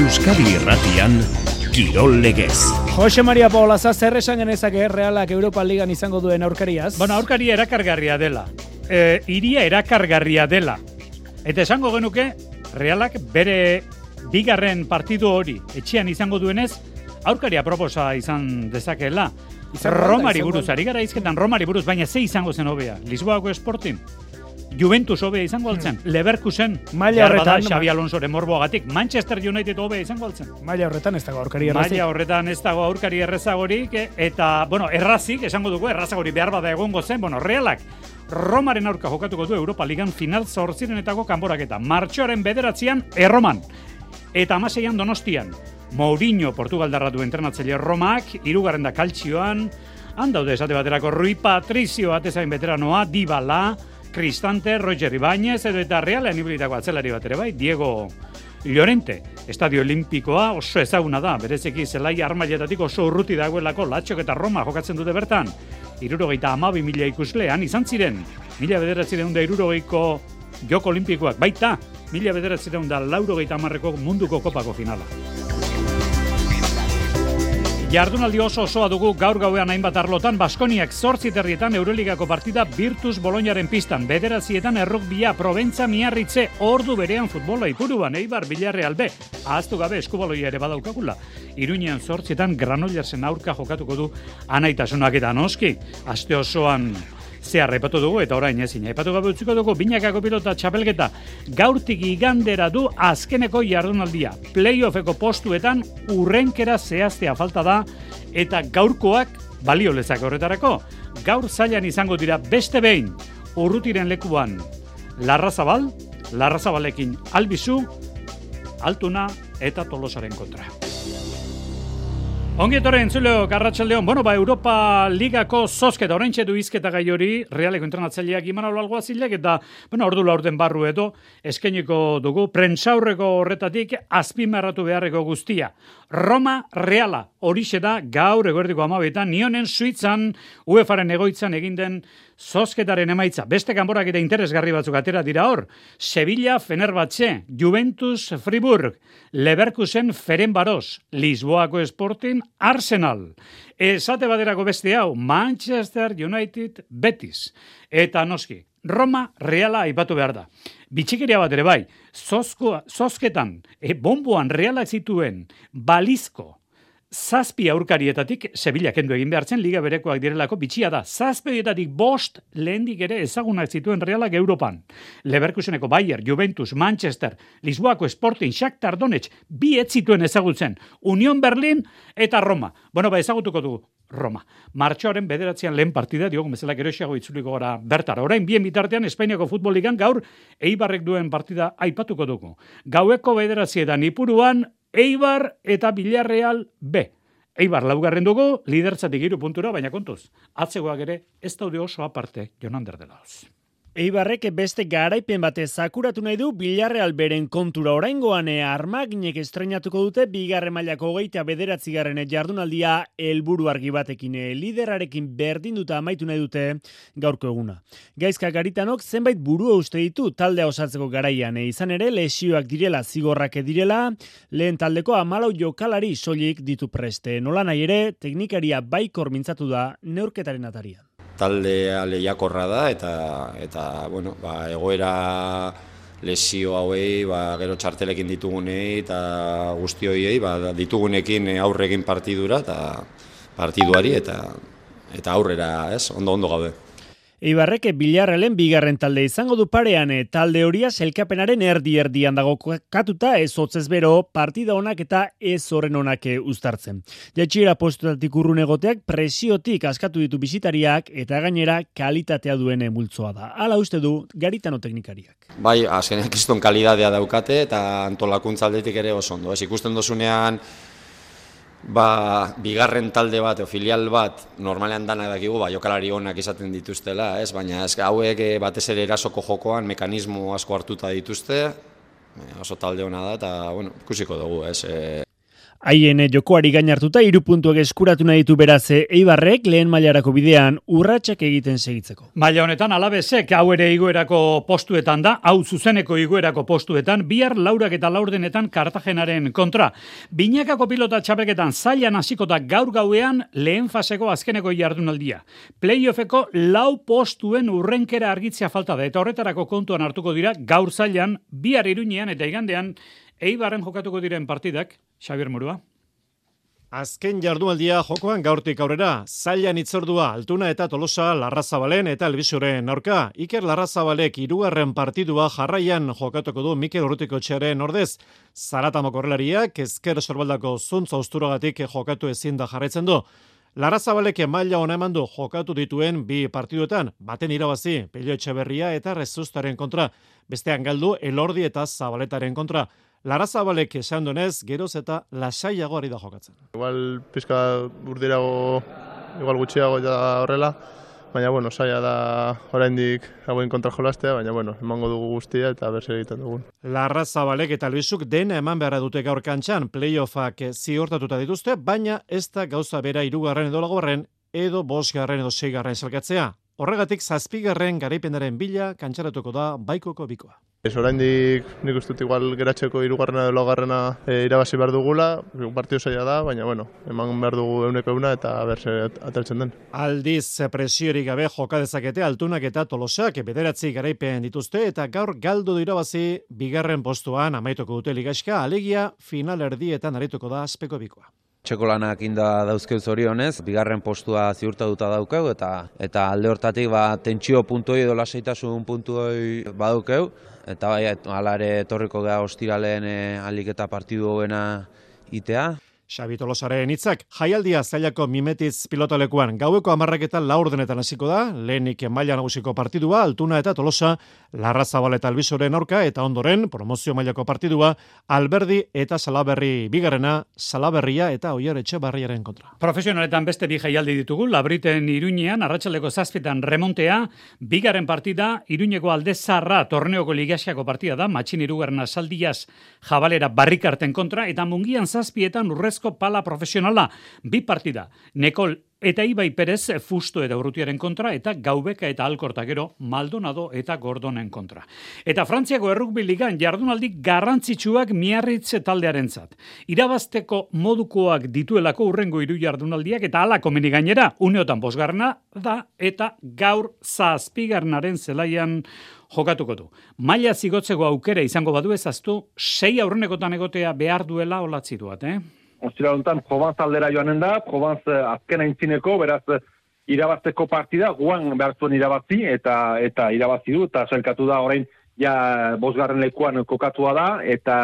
Euskadi Irratian Kirol Legez. Jose Maria Paulaza zer esan genezake Realak Europa Ligan izango duen aurkariaz? Bueno, aurkaria erakargarria dela. E, iria erakargarria dela. Eta esango genuke, Realak bere bigarren partidu hori etxean izango duenez, aurkaria proposa izan dezakeela. Romari buruz, ari gara izketan Romari buruz, baina ze izango zen hobea? Lisboako esportin? Juventus hobea izango altzen, hmm. Leverkusen, maila horretan, Xabi Alonsoren morboagatik, Manchester United hobea izango altzen. Maila horretan ez dago aurkari errazik. Maila horretan ez dago aurkari errezagorik, eta, bueno, errazik, esango dugu, errazagori behar bada egongo zen, bueno, realak, Romaren aurka jokatuko du Europa Ligan final zortzirenetako kanboraketa. Martxoaren bederatzean, erroman. Eta amaseian donostian. Mourinho, Portugaldarra du entrenatzaile Romak, irugarren da kaltzioan, handaude esate baterako Rui Patricio atezain veteranoa, Dybala, Cristante, Roger Ibáñez, edo eta realean ibilitako atzelari bat ere bai, Diego Llorente, Estadio Olimpikoa oso ezaguna da, berezeki zelai armailetatik oso urruti dagoelako latxok eta Roma jokatzen dute bertan. Irurogeita amabi mila ikuslean izan ziren, mila bederatzireun da irurogeiko joko olimpikoak, baita, mila bederatzireun da laurogeita amarreko munduko kopako finala. Jardunaldi oso osoa dugu gaur gauean hainbat arlotan Baskoniak zortzi terrietan Euroligako partida Virtus Boloñaren pistan. Bederazietan errukbia Proventza miarritze ordu berean futbola ipuruan Eibar Bilarreal B. Ahaztu gabe eskubaloia ere badaukakula Iruñean zortzietan Granollersen aurka jokatuko du anaitasunak eta noski Aste osoan zehar epatu dugu eta orain ezin. Epatu gabe utziko dugu binakako pilota txapelketa gaurtik igandera du azkeneko jardunaldia. Playoffeko postuetan urrenkera zehaztea falta da eta gaurkoak balio lezak horretarako. Gaur zailan izango dira beste behin urrutiren lekuan Larrazabal, Larrazabalekin albizu, altuna eta tolosaren kontra. Ongi etorren, entzuleo, garratxaldeon, bueno, ba, Europa Ligako zozketa, orain txedu izketa gai hori, realeko entrenatzaileak iman algo zilek, eta, bueno, ordu laurden barru edo, eskeniko dugu, prentsaurreko horretatik, azpimarratu beharreko guztia. Roma Reala, hori da gaur eguerdiko amabetan, nionen suitzan, UEFaren egoitzan eginden zozketaren emaitza. Beste kanborak eta interesgarri batzuk atera dira hor. Sevilla, Fenerbahce, Juventus, Friburg, Leverkusen, Ferenbaros, Lisboako Sporting, Arsenal. Esate baderako beste hau, Manchester United, Betis. Eta noski, Roma reala aipatu behar da. Bitxikeria bat ere bai, zozketan, e, bomboan realak zituen, balizko, zazpi aurkarietatik Sevilla kendu egin behartzen liga berekoak direlako bitxia da. Zazpietatik bost lehendik ere ezagunak zituen realak Europan. Leverkuseneko Bayer, Juventus, Manchester, Lisboako Sporting, Shakhtar Donetsk, bi zituen ezagutzen. Union Berlin eta Roma. Bueno, ba ezagutuko du Roma. Martxoaren bederatzean lehen partida, diogu bezala gerosiago itzuliko gara bertara. Orain, bien bitartean, Espainiako futboligan gaur, eibarrek duen partida aipatuko dugu. Gaueko bederatzietan ipuruan, Eibar eta Villarreal B. Eibar laugarren dugu, lidertzatik iru puntura, baina kontuz. Atzegoak ere, ez daude oso aparte, Jonander dela. Eibarrek beste garaipen bate zakuratu nahi du Bilarreal beren kontura oraingoan e armaginek estrenatuko dute bigarren mailako hogeita bederatzigarren jardunaldia helburu argi batekin e, liderarekin berdinduta amaitu nahi dute gaurko eguna. Gaizka garitanok zenbait burua uste ditu taldea osatzeko garaian e, izan ere lesioak direla zigorrak direla lehen taldeko amalau jokalari soilik ditu preste. Nola nahi ere teknikaria baikor mintzatu da neurketaren atarian talde lehiakorra da eta eta bueno, ba, egoera lesio hauei, ba, gero txartelekin ditugunei eta guzti hoiei, ba, ditugunekin aurregin partidura eta partiduari eta eta aurrera, ez? Ondo ondo gaude. Eibarreke bilarrelen bigarren talde izango du parean, eh, talde horia selkapenaren erdi erdian dago katuta ez hotzez bero partida honak eta ez horren honak eh, uztartzen. Jatxira postutatik urrun egoteak presiotik askatu ditu bisitariak eta gainera kalitatea duen multzoa da. Hala uste du garitano teknikariak. Bai, azkenean kiston kalidadea daukate eta antolakuntza aldetik ere oso ondo. Ez ikusten dozunean ba, bigarren talde bat, o filial bat, normalean dana dakigu, ba, jokalari honak izaten dituztela, ez? baina ez, hauek eh, batez ere erasoko jokoan mekanismo asko hartuta dituzte, eh, oso talde hona da, eta bueno, ikusiko dugu, ez? E... Haien jokoari gain hartuta hiru puntuak eskuratu nahi ditu beraz Eibarrek lehen mailarako bidean urratsak egiten segitzeko. Maila honetan alabezek hau ere igoerako postuetan da, hau zuzeneko igoerako postuetan, bihar laurak eta laurdenetan Kartagenaren kontra. Binakako pilota txapeketan zailan hasiko da gaur gauean lehen faseko azkeneko jardunaldia. Playoffeko lau postuen urrenkera argitzea falta da, eta horretarako kontuan hartuko dira gaur zailan, bihar iruñean eta igandean Eibarren jokatuko diren partidak, Xavier Murua. Azken jardualdia jokoan gaurtik aurrera, zailan itzordua altuna eta tolosa larrazabalen eta elbizuren aurka. Iker larrazabalek irugarren partidua jarraian jokatuko du Mikel Urrutiko txaren ordez. Zaratamo korrelariak ezker sorbaldako zuntza usturagatik jokatu ezin da jarraitzen du. Larrazabalek maila ona eman du jokatu dituen bi partiduetan, baten irabazi, Pelio Etxeberria eta Rezustaren kontra, bestean galdu Elordi eta Zabaletaren kontra. Lara Zabalek esan donez, geroz eta lasaiago ari da jokatzen. Igual pizka urdirago, igual gutxiago eta horrela, baina bueno, saia da oraindik hauen kontra jolastea, baina bueno, emango dugu guztia eta berse egiten dugu. Larra Zabalek eta Luisuk dena eman beharra dute gaur kantxan, playoffak ziortatuta dituzte, baina ez da gauza bera irugarren edo lagorren, edo bosgarren edo seigarren salkatzea. Horregatik zazpigarren garaipendaren bila kantxaratuko da baikoko bikoa. Ez oraindik nik uste dut igual geratzeko hirugarrena edo laugarrena e, irabazi behar dugula, partio zaila da, baina bueno, eman behar dugu euneko euna eta berse ataltzen den. Aldiz presiorik gabe joka dezakete altunak eta tolosak bederatzi garaipen dituzte eta gaur galdu du irabazi bigarren postuan amaituko dute ligaxka, alegia final erdietan arituko da aspeko bikoa. Txeko lanak inda dauzkeu zorionez, bigarren postua ziurtatuta daukeu, eta eta alde hortatik ba, tentsio puntuoi edo lasaitasun puntuoi badukeu, eta bai, alare etorriko gara ostiraleen e, aliketa partidu hoena itea. Xabi Tolosaren hitzak jaialdia zailako mimetiz pilotalekuan gaueko amarraketan laurdenetan hasiko da, lehenik maila nagusiko partidua, altuna eta Tolosa, Larra Zabal eta Albizoren aurka, eta ondoren, promozio mailako partidua, Alberdi eta Salaberri bigarrena, Salaberria eta Oier Etxebarriaren kontra. Profesionaletan beste bi jaialdi ditugu, Labriten Iruñean, arratsaleko zazpitan remontea, bigarren partida, Iruñeko alde zarra, torneoko ligasiako partida da, matxin irugarren asaldiaz jabalera barrikarten kontra, eta mungian zazpietan urrez pala profesionala, bi partida, Nekol eta Ibai Perez fusto eta urrutiaren kontra, eta Gaubeka eta Alkorta gero Maldonado eta Gordonen kontra. Eta Frantziako errukbi ligan jardunaldi garrantzitsuak miarritze taldearen zat. Irabazteko modukoak dituelako urrengo iru jardunaldiak eta alako gainera, uneotan bosgarna da, eta gaur zazpigarnaren zelaian jokatuko du. Maila zigotzeko aukera izango badu ezaztu, sei aurrenekotan egotea behar duela olatzi duat, eh? Ostira honetan Provence aldera joanen da, Provence eh, azken aintzineko, beraz eh, irabazteko partida, guan behar zuen irabazi, eta eta irabazi du, eta zelkatu da orain ja bosgarren lekuan kokatua da, eta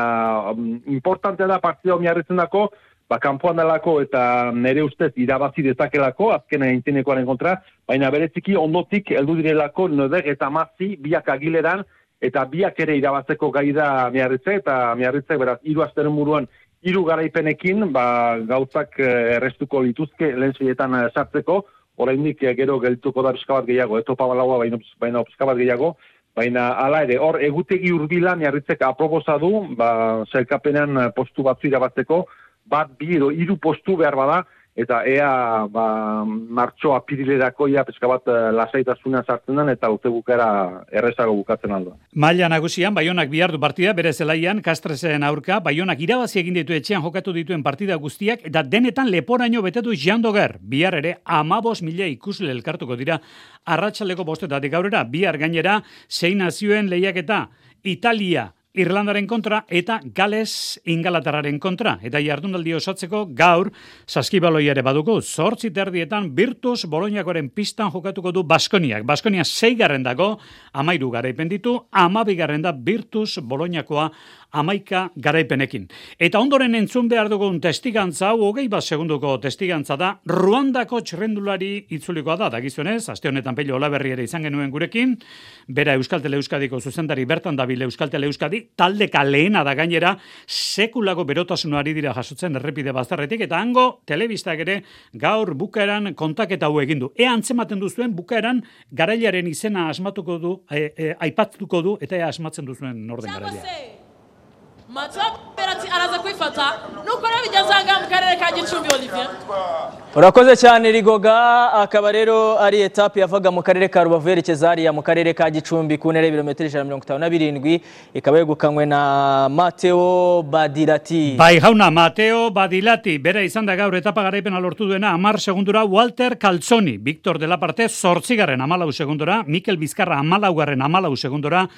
um, importante da partida omiarritzen dako, ba, kanpoan dalako eta nere ustez irabazi dezakelako, azken aintzinekoaren kontra, baina bereziki ondotik heldu direlako nodeg eta mazi biak agileran, eta biak ere irabazeko gai da miarritze, eta miarritze, beraz, hiru asteren buruan hiru garaipenekin ba, gauzak eh, errestuko dituzke lehen zeietan eh, sartzeko, oraindik eh, gero geltuko da pizka bat gehiago, etopa balaua baina, baina pizka bat gehiago, baina hala ere, hor egutegi urbila miarritzek aproposa du, ba, zelkapenean postu batzu irabazteko, bat bi edo hiru postu behar bada, eta ea ba, martxo apirilerako ja pizka bat uh, lasaitasuna sartzen den eta urte bukera errezago bukatzen aldo. Maila nagusian Baionak bihardu partida bere zelaian Kastresen aurka Baionak irabazi egin ditu etxean jokatu dituen partida guztiak eta denetan leporaino betetu Jandoger bihar ere 15.000 ikusle elkartuko dira arratsaleko bostetatik aurrera bihar gainera zein nazioen lehiaketa Italia, Irlandaren kontra eta Gales Ingalaterraren kontra. Eta jardunaldi osatzeko gaur saskibaloia ere baduko. Zortzi terdietan Virtus Boloñakoren pistan jokatuko du Baskoniak. Baskonia zeigarren dago, amairu garaipen ditu, amabigarren da Virtus Boloñakoa amaika garaipenekin. Eta ondoren entzun behar dugun testigantza, hau hogei bat segunduko testigantza da, Ruandako txerrendulari itzulikoa da, dagizunez, aste honetan pelio olaberri ere izan genuen gurekin, bera Euskaltele Euskadiko zuzendari bertan dabil Euskaltele Euskadi, taldeka lehena da gainera, sekulako berotasunari dira jasotzen errepide bazterretik, eta hango, telebistak ere, gaur bukaeran kontaketa hau egin du. Ea antzematen duzuen, bukaeran garailaren izena asmatuko du, e, e, aipatuko du, eta ea asmatzen duzuen norden garailea. Urakoze cyane rigoga akaba rero ari etape yavaga mu karere ka rubavu yerekeza hariya mu karere ka gicumbi ku ntera y'ibirometero ijana na mirongo itanu na birindwi ikaba yegukanywe na mateo badirati Bai jauna, Mateo Badilati, bera izan da gaur etapa garaipena lortu duena, amar segundura Walter Calzoni, Victor de la Parte, zortzigaren amalau segundura, Mikel Bizkarra amalaugarren amalau segundura,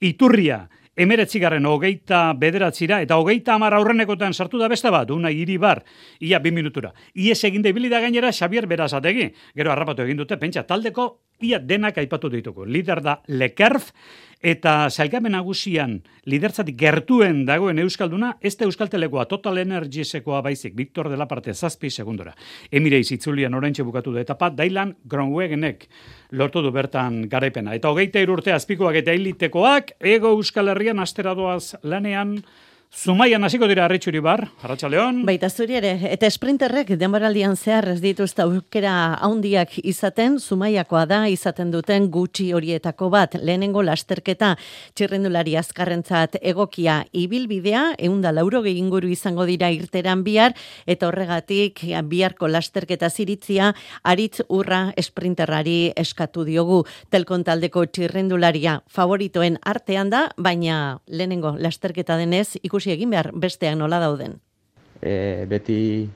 Iturria, emeretzigarren hogeita bederatzira, eta hogeita amar aurrenekotan sartu da beste bat, una iribar, ia bi minutura. Ies egin da ibili da gainera Xavier Berazategi, gero harrapatu egin dute, pentsa, taldeko ia denak aipatu dituko. Lider da Lekerf, eta sailkapen nagusian lidertzatik gertuen dagoen Euskalduna, ez da Euskaltelekoa Total Energiesekoa baizik, Victor de la Parte zazpi segundora. Emireiz itzulian oraintxe bukatu da etapa, Dailan Gronwegenek lortu du bertan garaipena. Eta hogeita irurte azpikoak eta elitekoak, ego Euskal Herrian asteradoaz lanean, Zumaian hasiko dira Arritxuri bar, Arratsaldeon. Baita zuri ere, eta esprinterrek denboraldian zehar ez dituzta aukera haundiak izaten, Zumaiakoa da izaten duten gutxi horietako bat, lehenengo lasterketa txirrendulari azkarrentzat egokia ibilbidea, eunda lauro inguru izango dira irteran bihar, eta horregatik biharko lasterketa ziritzia, aritz urra esprinterrari eskatu diogu, telkon taldeko txirrendularia favoritoen artean da, baina lehenengo lasterketa denez, ikusi egin behar besteak nola dauden. e, beti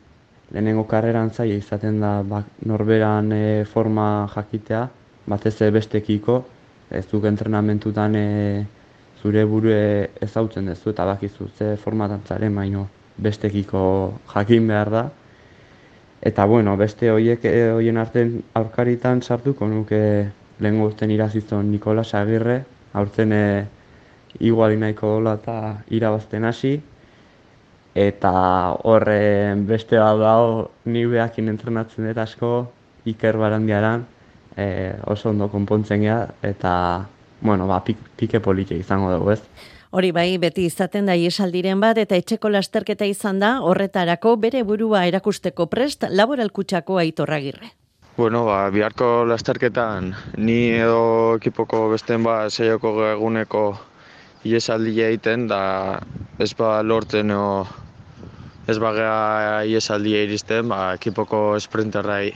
lehenengo karreran zaila izaten da bak, norberan e, forma jakitea, batez ere bestekiko, ez duk entrenamentutan e, zure burue ezautzen duzu eta bakizu ze formatan zaren baino bestekiko jakin behar da. Eta bueno, beste hoiek e, hoien arten aurkaritan sartuko nuke lehen urten irazizon Nikolas Agirre, aurten e, iguali nahiko dola eta irabazten hasi, eta horren beste bat dago ni behakin entrenatzen dut asko Iker Barandiaran e, oso ondo konpontzen gea eta bueno, ba, pik, pike politxe izango dugu ez. Hori bai, beti izaten da iesaldiren bat eta etxeko lasterketa izan da horretarako bere burua erakusteko prest laboralkutsako aitorragirre. Bueno, ba, biharko lasterketan ni edo ekipoko besten ba seioko eguneko iesaldi egiten da ez ba lortzen o ez bagea iesaldia iristen, ba, ekipoko sprinterrai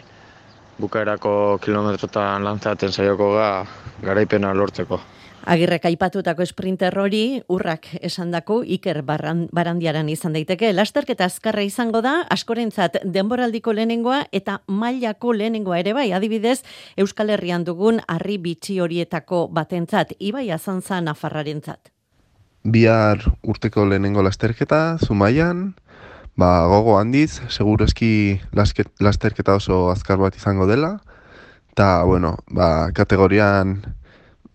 bukaerako kilometrotan lantzaten saioko ga garaipena lortzeko. Agirrek aipatutako sprinter hori urrak esandako Iker barran, Barandiaran izan daiteke. Lasterketa azkarra izango da, askorentzat denboraldiko lehenengoa eta mailako lehenengoa ere bai, adibidez Euskal Herrian dugun harri bitxi horietako batentzat, Ibai Azantza Nafarrarentzat. Bihar urteko lehenengo lasterketa, Zumaian, ba, gogo handiz, segurazki lasket, lasterketa oso azkar bat izango dela, eta, bueno, ba, kategorian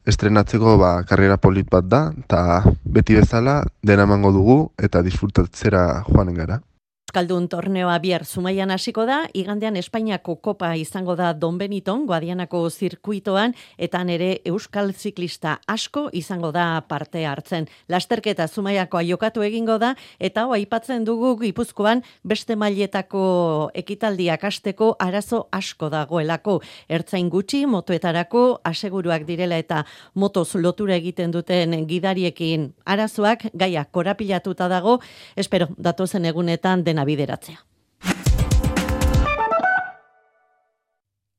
estrenatzeko ba, karriera polit bat da, eta beti bezala dena emango dugu eta disfrutatzera joanen gara. Euskaldun torneoa bihar Zumaian hasiko da, igandean Espainiako kopa izango da Don Beniton, Guadianako zirkuitoan, eta nere Euskal ziklista asko izango da parte hartzen. Lasterketa Zumaiakoa jokatu egingo da, eta hoa aipatzen dugu Gipuzkoan beste mailetako ekitaldiak hasteko arazo asko dagoelako. Ertzain gutxi, motoetarako, aseguruak direla eta motoz lotura egiten duten gidariekin arazoak, gaia korapilatuta dago, espero, datozen egunetan dena bideratzea.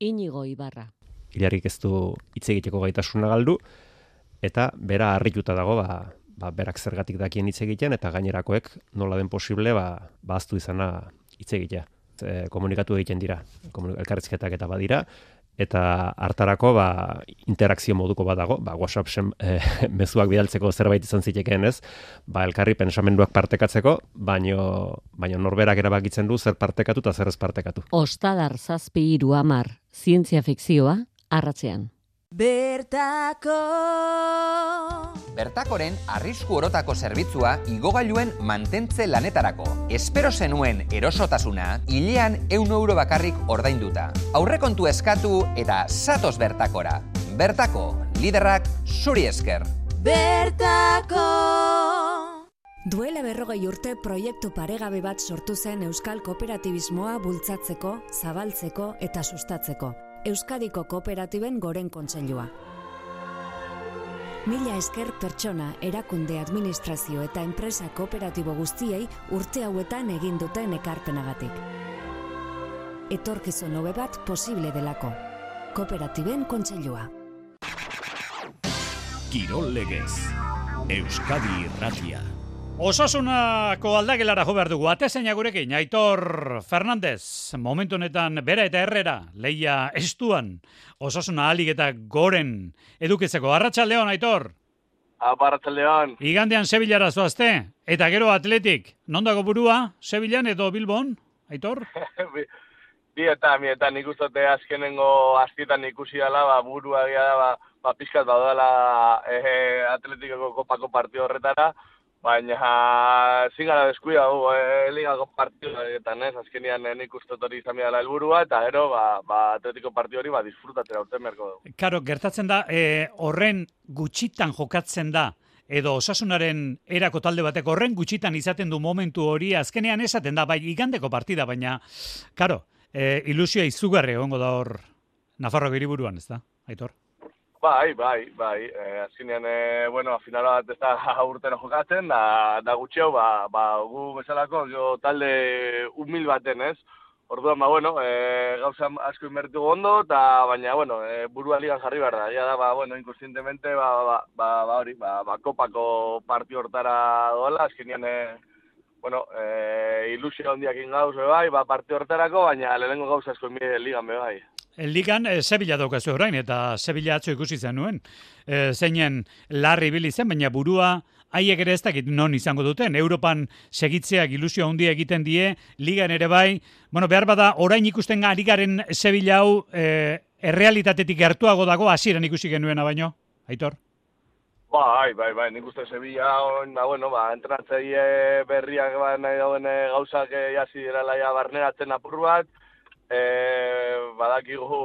Inigo Ibarra. Ilarik ez du hitz egiteko gaitasuna galdu, eta bera harrituta dago, ba, ba, berak zergatik dakien hitz egiten, eta gainerakoek nola den posible, ba, baztu izana hitz egitea. E, komunikatu egiten dira, elkarrizketak eta badira, eta hartarako ba, interakzio moduko bat dago, ba, WhatsApp sen, e, mezuak bidaltzeko zerbait izan zitekeen ez, ba, elkarri pensamenduak partekatzeko, baino, baino norberak erabakitzen du zer partekatu eta zer ez partekatu. Ostadar zazpi iru amar, zientzia fikzioa, arratzean. Bertako Bertakoren arrisku orotako zerbitzua igogailuen mantentze lanetarako. Espero zenuen erosotasuna, hilean eun euro bakarrik ordainduta. Aurrekontu eskatu eta satos bertakora. Bertako, liderrak zuri esker. Bertako Duela berrogei urte proiektu paregabe bat sortu zen Euskal Kooperatibismoa bultzatzeko, zabaltzeko eta sustatzeko. Euskadiko Kooperatiben Goren Kontseilua. Mila esker pertsona, erakunde administrazio eta enpresa kooperatibo guztiei urte hauetan egin duten ekarpenagatik. Etorkizun hobe bat posible delako. Kooperatiben kontseilua. Kirol legez. Euskadi irratia. Osasunako aldagelara jo behar dugu. Atezaina gurekin, Aitor Fernandez, momentu honetan bera eta herrera, leia estuan, osasuna alik eta goren edukitzeko. Arratxaldeon, Aitor? Apa, arratxaldeon. Igandean Sevillara zoazte, eta gero atletik. Nondako burua, Sevillan edo Bilbon, Aitor? Bi- Bietan, bietan, nik ustote azkenengo aztietan ikusi dela, ba, burua gira da, ba, ba pixkat badala eh, atletikoko kopako partio horretara, baina zingara deskuida du, eh, ligako partioetan, ez, azkenian eh, nik ustot hori izan dela helburua eta gero, ba, ba atletiko partio hori, ba, disfrutatera urten beharko dugu. Karo, gertatzen da, e, horren gutxitan jokatzen da, edo osasunaren erako talde batek horren gutxitan izaten du momentu hori, azkenean esaten da, bai, igandeko partida, baina, karo, e, ilusioa izugarri egongo da hor Nafarro hiriburuan, ez da, Aitor? Bai, bai, bai. E, azkenean, e, bueno, finala bat ez da urtero jokatzen, da, da gutxeo, ba, ba, gu bezalako, jo, talde humil baten, ez? Orduan, ba, bueno, e, gauza asko inbertu ondo, eta baina, bueno, e, burua ligan jarri behar da. Ja da, ba, bueno, inkonsientemente, ba, ba, ba, ba, hori, ba, ba, kopako partio hortara doala, azkenean, e, bueno, e, ilusio handiak ingauz, bai, ba, partio hortarako, baina lehenengo gauza asko inbide ligan, bai. Ligan e, Sevilla daukazu orain, eta Sevilla atzo ikusi zen nuen. E, zeinen larri bili zen, baina burua haiek ere ez dakit non izango duten. Europan segitzeak ilusio handia egiten die, ligan ere bai. Bueno, behar bada, orain ikusten ari garen Sevilla hau e, errealitatetik gertuago dago, hasieran ikusi genuena baino, Aitor? Bai, bai, bai, nik uste Sevilla, on, ba, bueno, ba, entrenatzaile berriak ba, nahi dauen eh, gauzak eh, jasi direla ja barneratzen apur bat, e, badakigu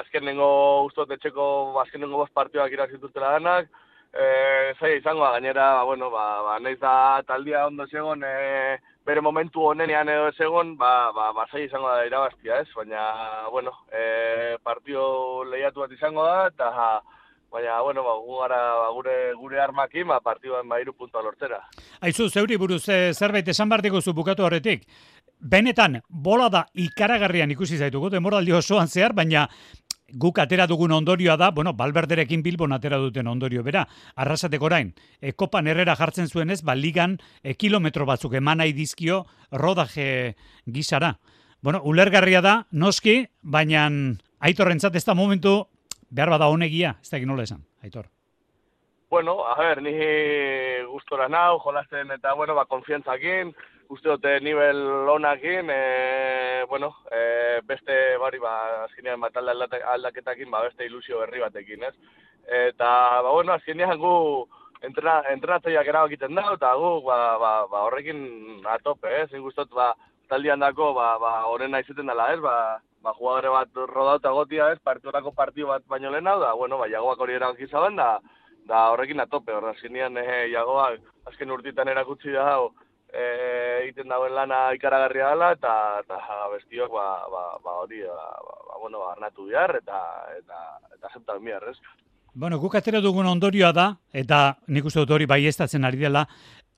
azkenengo ustot etxeko azkenengo bost partioak irazitutela danak, e, zaila izango, gainera, ba, bueno, ba, ba, nahiz da taldia ondo segon, e, bere momentu honenean edo ez egon, ba, ba, ba zaila izango da irabaztia, ez? Baina, bueno, e, partio lehiatu bat izango da, eta baina, bueno, ba, gu gara ba, gure, gure armakin, ba, partioan ba, iru puntua lortzera. Aizu, zeuri buruz e, zerbait esan behar diguzu bukatu horretik. Benetan, bola da ikaragarrian ikusi zaitugu, demoraldi osoan zehar, baina guk atera dugun ondorioa da, bueno, Balberderekin Bilbon atera duten ondorio bera, arrasateko orain, e, kopan herrera jartzen zuenez, ba, ligan e, kilometro batzuk eman nahi dizkio rodaje gizara. Bueno, ulergarria da, noski, baina aitorrentzat ez da momentu, behar bada honegia, ez da nola esan, aitor. Bueno, a ver, ni gustora nau, jolasten eta, bueno, ba, konfiantzakin, uste dute nivel onakin, e, bueno, e, beste, bari, ba, azkenean bat aldaketakin, ba, beste ilusio berri batekin, ez? Eta, ba, bueno, azkenean gu entrena, entrenatzaileak erabakiten da, eta gu, ba, ba, ba, horrekin atope, ez? Dut, ba, taldian dako, ba, ba, horrena izuten dela, ez? Ba, ba, jugadore bat rodauta gotia, ez? Partiorako partio bat baino lehen hau, da, bueno, ba, jagoak hori erabaki zaben, da, da horrekin atope, horra, azkenean, eh, jagoak azken urtitan erakutsi da, hau, eh, egiten dauen lana ikaragarria dela, eta, eta bestiok, ba, ba, ba, hori, ba, ba, ba, bueno, arnatu bihar, eta, eta, eta aceptan bihar, ez? Bueno, guk atera dugun ondorioa da, eta nik uste dut hori baiestatzen ari dela,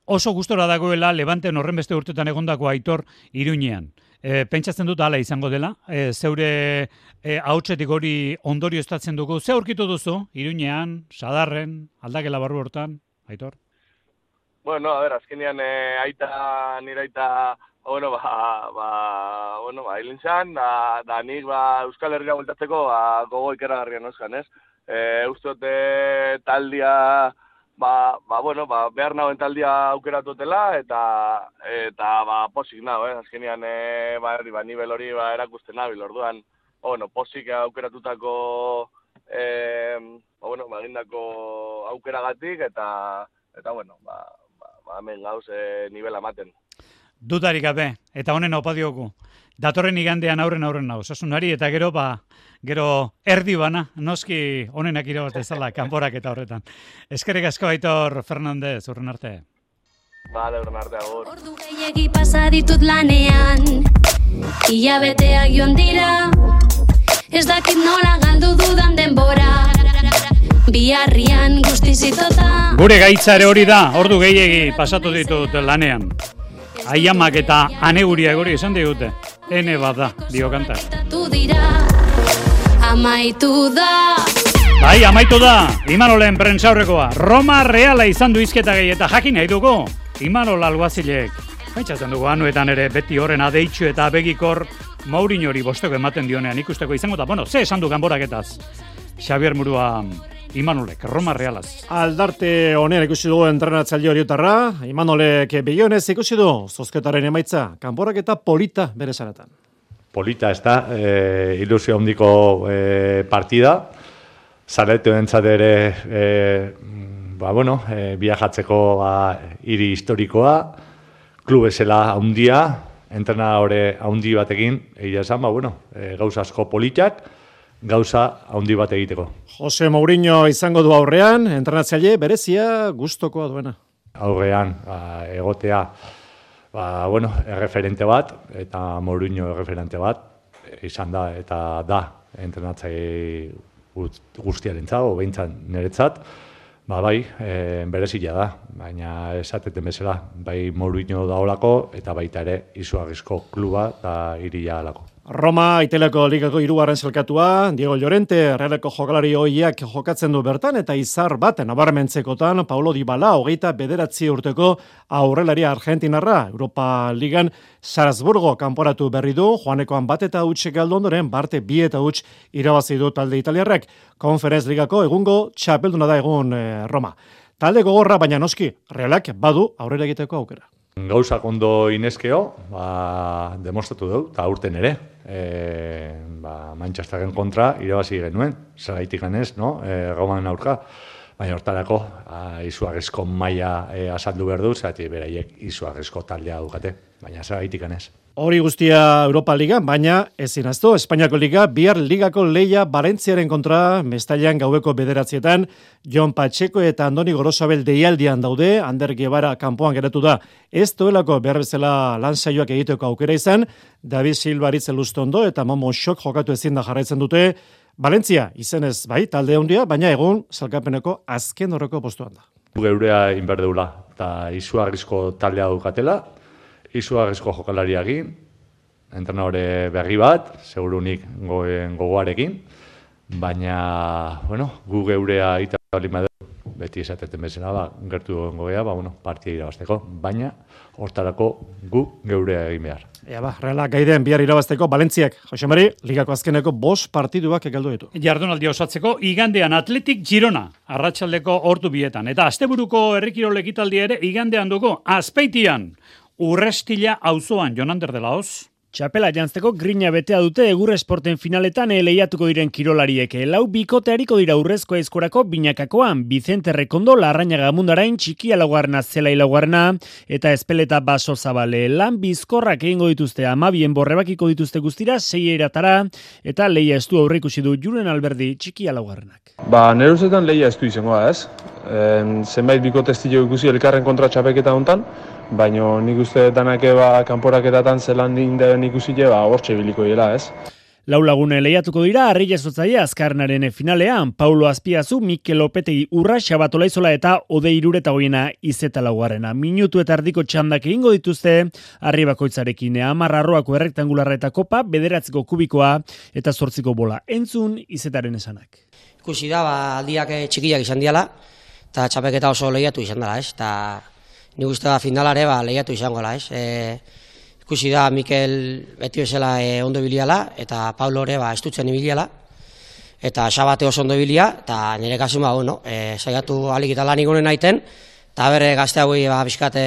oso gustora dagoela Levanten horren beste urtetan egondako aitor iruñean. E, pentsatzen dut hala izango dela, e, zeure e, hautsetik hori ondorio estatzen dugu. Ze aurkitu duzu, iruñean, sadarren, aldakela barru hortan, aitor? Bueno, a ver, azkenean eh, aita, nire aita, bueno, ba, ba, bueno, ba, hilin zan, da, da nik, ba, Euskal Herria bueltatzeko, ba, gogo ikeragarria nozkan, ez? E, uste eh, taldia, ba, ba, bueno, ba, behar nagoen taldia aukeratu dutela, eta, eta, ba, posik nago, eh? Azkenean, eh, ba, hori, ba, nivel hori, ba, erakusten nabil, orduan, ba, bueno, posik aukeratutako, eh, ba, bueno, ba, aukeragatik, eta, eta, bueno, ba, ba, ba, hemen gauz eh, nivela ematen. Dudarik gabe, eta honen opa diogu. Datorren igandean aurren aurren nau, osasunari, eta gero, ba, gero erdi bana, noski honenak irabaz dezala, kanporak eta horretan. Eskerrik asko Aitor Fernandez, urren arte. Vale, urren arte, agur. Gehiegi pasa ditut lanean Ilabeteak joan dira Ez dakit nola galdu dudan denbora biharrian guztizitota Gure gaitza ere hori da, ordu gehiegi pasatu ditut lanean. Aiamak eta aneguria gori esan digute. Ene bada, dio kanta. amaitu da Bai, amaitu da, Imanolen prentsaurrekoa. Roma reala izan du izketa gehi eta jakin nahi dugu. Imanol alguazilek. Baitzatzen dugu anuetan ere beti horren adeitxu eta begikor Mourinhori bosteko ematen dionean ikusteko izango da. Bueno, ze esan du ganboraketaz. Xavier Murua Imanolek, Roma realaz. Aldarte honen ikusi dugu entrenatzaile horiotarra, Imanolek begionez ikusi du zozketaren emaitza, kanborak eta polita bere zanatan. polita ez da, e, ilusio handiko e, partida, zaretu entzat ere, e, ba, bueno, e, viajatzeko ba, hiri historikoa, klubesela handia, entrenadore handi batekin, egia esan, ba, bueno, e, gauza asko politak, gauza handi bat egiteko. Jose Mourinho izango du aurrean, entrenatzaile berezia gustokoa duena. Aurrean, ba, egotea, ba, bueno, erreferente bat, eta Mourinho erreferente bat, izan da, eta da, entrenatzaile guztiaren zago, behintzat niretzat, ba, bai, e, berezila da, baina esateten bezala, bai Mourinho da olako, eta baita ere izugarrizko kluba da iria alako. Roma iteleko ligako hirugarren zelkatua, Diego Llorente, realeko jokalari hoiak jokatzen du bertan, eta izar bat nabarmentzekotan, Paulo Dybala, hogeita bederatzi urteko aurrelari argentinarra, Europa Ligan Salzburgo kanporatu berri du, joanekoan bat eta huts galdondoren, barte bi eta huts irabazi du talde italiarrak, konferenz ligako egungo txapelduna da egun eh, Roma. Talde gogorra, baina noski, realak badu aurrera egiteko aukera. Gauzak ondo inezkeo, ba, demostratu dugu, eta aurten ere, e, ba, Manchesterren kontra irabazi genuen, zergaitik ganez, no? e, Roman aurka, baina hortarako a, izugarrizko maila e, azaldu behar du, zerati beraiek izugarrizko taldea dukate, baina zergaitik ganez. Hori guztia Europa Liga, baina ezin azto, Espainiako Liga, bihar ligako leia Barentziaren kontra, mestailan gaueko bederatzietan, Jon Pacheco eta Andoni Gorosabel deialdian daude, Ander Guevara kanpoan geratu da, ez duelako behar bezala lan egiteko aukera izan, David Silva aritze ondo eta Momo Xok jokatu ezin da jarraitzen dute, Valentzia, izenez bai, talde handia, baina egun salkapeneko azken horreko postuan da. Geurea inberdeula, eta izugarrizko taldea dukatela, izugarrizko jokalariakin, entrenadore berri bat, segurunik goen gogoarekin, baina, bueno, gu geurea ita bali beti esateten bezala, ba, gertu goea, ba, bueno, partia irabazteko, baina, hortarako gu geurea egin behar. Ea ba, reala gaiden bihar irabazteko, Valentziak, Jose Mari, ligako azkeneko bos partiduak egaldu ditu. Jardunaldi osatzeko, igandean Atletik Girona, arratsaldeko hortu bietan. Eta asteburuko herrikirol ekitaldi ere, igandean dugu, azpeitian, urrestila auzoan Jonander de la Hoz. Txapela jantzeko grina betea dute egur esporten finaletan lehiatuko diren kirolariek. Lau bikote hariko dira urrezko eskorako binakakoan, Vicente Rekondo, Larrañaga Mundarain, Txiki Alaguarna, Zela Ilaguarna, eta Espeleta Baso Zabale. Lan bizkorrak egingo dituzte amabien borrebakiko dituzte guztira, sei eratara, eta leia estu aurrikusi du Juren Alberdi, Txiki Alaguarnak. Ba, nire ustetan leia estu izango da, ez? En, zenbait bikote estilo ikusi elkarren kontra txapeketa hontan, baina nik uste danak ba, kanporaketatan zelan den ikusi ba, hortxe biliko dira, ez? Lau lagune lehiatuko dira, harri jasotzaile azkarnaren finalean, Paulo Azpiazu, Mikel Opetegi Urra, Xabatola Izola eta Ode Irureta Goiena izeta laugarrena. Minutu eta ardiko txandak egingo dituzte, harri bakoitzarekin, amar arroako errektangularra eta kopa, bederatziko kubikoa eta zortziko bola. Entzun izetaren esanak. Ikusi da, ba, aldiak txikiak izan diala, eta txapeketa oso lehiatu izan dela, ez? Eta ni uste da finalare ba, lehiatu izango la, ez? E, ikusi da Mikel beti bezala e, ondo biliala, eta Paulo ere ba, estutzen ibiliala, eta xabate oso ondo bilia, eta nire kasu ba, bueno, e, saiatu alik eta lan naiten, eta bere gazte hauei ba, biskate,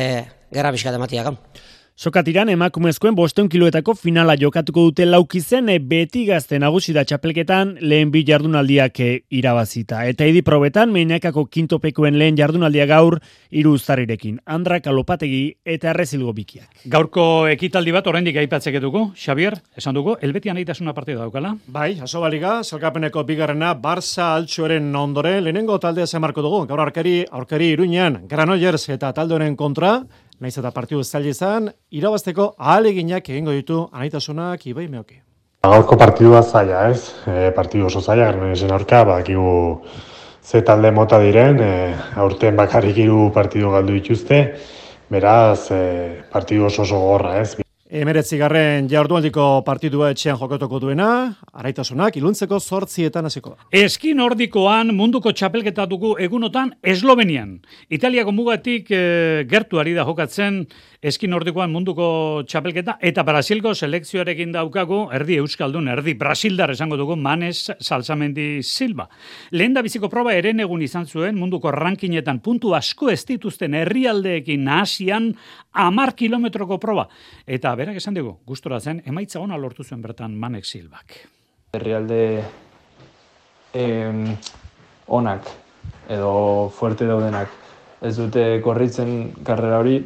gerra biskate matiak. Sokatiran emakumezkoen bosteun kiloetako finala jokatuko dute laukizen e, beti gazte nagusi da txapelketan lehen bi jardunaldiak e, irabazita. Eta edi probetan meinakako kintopekoen lehen jardunaldia gaur hiru uztarrirekin. Andra kalopategi eta errezilgo bikiak. Gaurko ekitaldi bat oraindik aipatzeketuko, Xavier, esan dugu, elbetian aitasuna partida daukala? Bai, aso baliga, zelkapeneko bigarrena, Barça altxoren ondore, lehenengo taldea zemarko dugu, gaur aurkari, aurkari iruñan, Granollers eta taldoren kontra, Naiz eta partidu zaila izan, irabazteko ahaleginak egingo ditu anaitasunak ibai meoki. Gaurko partidua zaila, ez? E, partidu oso zaila, garmen esen aurka, bakigu ze talde mota diren, e, aurten bakarrik hiru partidu galdu dituzte, beraz, e, partidu oso oso gorra, ez? Emeretzigarren jardunaldiko partidua etxean jokatuko duena, araitasunak iluntzeko zortzietan hasiko. Eski nordikoan munduko txapelketa dugu egunotan Eslovenian. Italiako mugatik e, gertu ari da jokatzen eski nordikoan munduko txapelketa eta Brasilgo selekzioarekin daukagu erdi euskaldun, erdi Brasildar esango dugu Manes Salsamendi Silva. Lehen da biziko proba eren egun izan zuen munduko rankinetan puntu asko ez dituzten herrialdeekin nahasian amar kilometroko proba. Eta berak esan dugu, gustora zen, emaitza ona lortu zuen bertan Manek Silbak. Herrialde em, onak edo fuerte daudenak ez dute korritzen karrera hori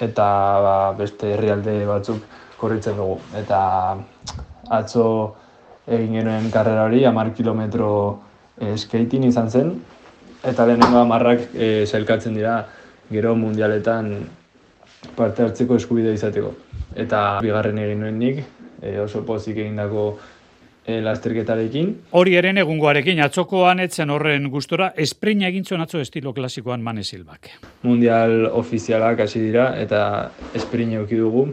eta ba, beste herrialde batzuk korritzen dugu. Eta atzo egin genuen karrera hori, amar kilometro e, skating izan zen, eta lehenengo amarrak e, zelkatzen dira gero mundialetan parte hartzeko eskubidea izateko. Eta bigarren egin nuen nik, e, oso pozik egindako e, lasterketarekin. Hori eren egungoarekin atzokoan etzen horren gustora, espreina egin zuen atzo estilo klasikoan Mane Silbak. Mundial ofizialak hasi dira eta espreina eduki dugu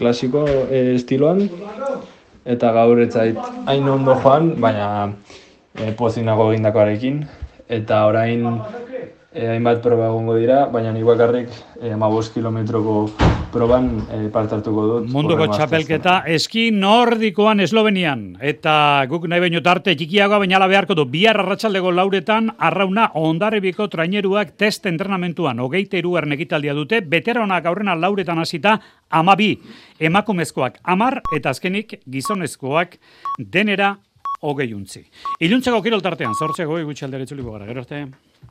klasiko e, estiloan eta gaur ez zait hain ondo joan, baina e, pozik nago egindakoarekin eta orain e, hainbat proba egongo dira, baina nik bakarrik e, 15 kilometroko proban e, parte hartuko dut. Munduko txapelketa eski nordikoan Eslovenian. Eta guk nahi baino tarte txikiagoa baina ala beharko du. Bihar arratsaldego lauretan arrauna ondarribiko traineruak test entrenamentuan. Hogeite irugarren ekitaldia dute. Beteraonak aurrena lauretan hasita amabi. Emakumezkoak amar eta azkenik gizonezkoak denera hogei untzi. Iluntzeko kirol tartean, zortzeko gutxi aldere itzuliko gara. Gero arte.